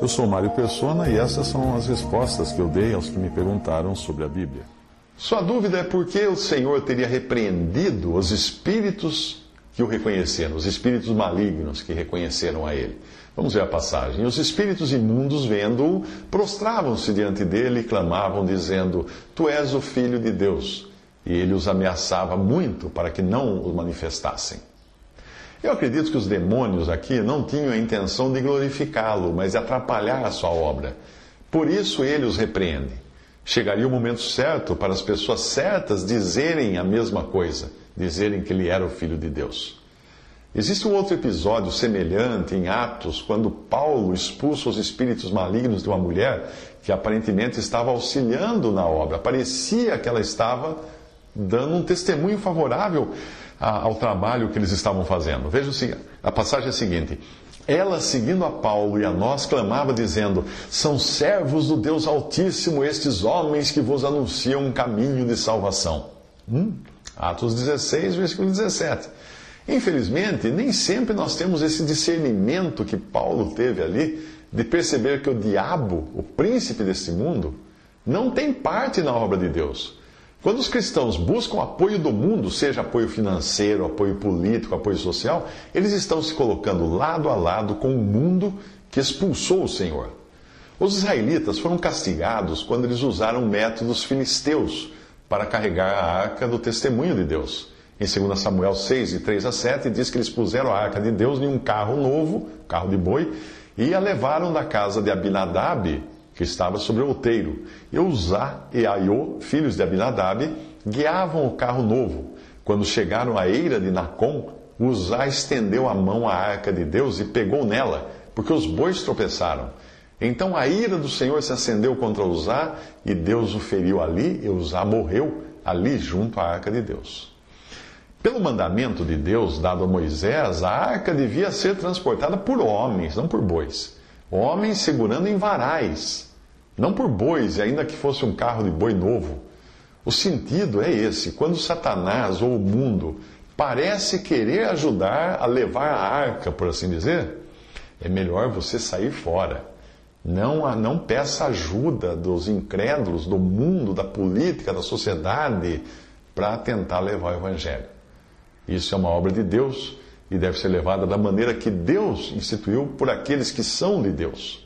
Eu sou Mário Persona e essas são as respostas que eu dei aos que me perguntaram sobre a Bíblia. Sua dúvida é por que o Senhor teria repreendido os espíritos que o reconheceram, os espíritos malignos que reconheceram a ele. Vamos ver a passagem. Os espíritos imundos, vendo-o, prostravam-se diante dele e clamavam, dizendo: Tu és o filho de Deus. E ele os ameaçava muito para que não o manifestassem. Eu acredito que os demônios aqui não tinham a intenção de glorificá-lo, mas de atrapalhar a sua obra. Por isso ele os repreende. Chegaria o momento certo para as pessoas certas dizerem a mesma coisa, dizerem que ele era o Filho de Deus. Existe um outro episódio semelhante em Atos, quando Paulo expulsa os espíritos malignos de uma mulher que aparentemente estava auxiliando na obra. Parecia que ela estava dando um testemunho favorável ao trabalho que eles estavam fazendo. Veja a passagem é a seguinte. Ela, seguindo a Paulo e a nós, clamava, dizendo: São servos do Deus Altíssimo estes homens que vos anunciam um caminho de salvação. Hum? Atos 16, versículo 17. Infelizmente, nem sempre nós temos esse discernimento que Paulo teve ali, de perceber que o diabo, o príncipe deste mundo, não tem parte na obra de Deus. Quando os cristãos buscam apoio do mundo, seja apoio financeiro, apoio político, apoio social, eles estão se colocando lado a lado com o mundo que expulsou o Senhor. Os israelitas foram castigados quando eles usaram métodos filisteus para carregar a arca do testemunho de Deus. Em 2 Samuel 6, de 3 a 7, diz que eles puseram a arca de Deus em um carro novo, carro de boi, e a levaram da casa de Abinadab, que estava sobre o outeiro. E Uzá e Aiô, filhos de Abinadab, guiavam o carro novo. Quando chegaram à eira de Nacon, Uzá estendeu a mão à arca de Deus e pegou nela, porque os bois tropeçaram. Então a ira do Senhor se acendeu contra Uzá e Deus o feriu ali e Uzá morreu ali junto à arca de Deus. Pelo mandamento de Deus dado a Moisés, a arca devia ser transportada por homens, não por bois. Homens segurando em varais, não por bois, ainda que fosse um carro de boi novo. O sentido é esse: quando Satanás ou o mundo parece querer ajudar a levar a arca, por assim dizer, é melhor você sair fora. Não, não peça ajuda dos incrédulos, do mundo, da política, da sociedade, para tentar levar o Evangelho. Isso é uma obra de Deus e deve ser levada da maneira que Deus instituiu por aqueles que são de Deus.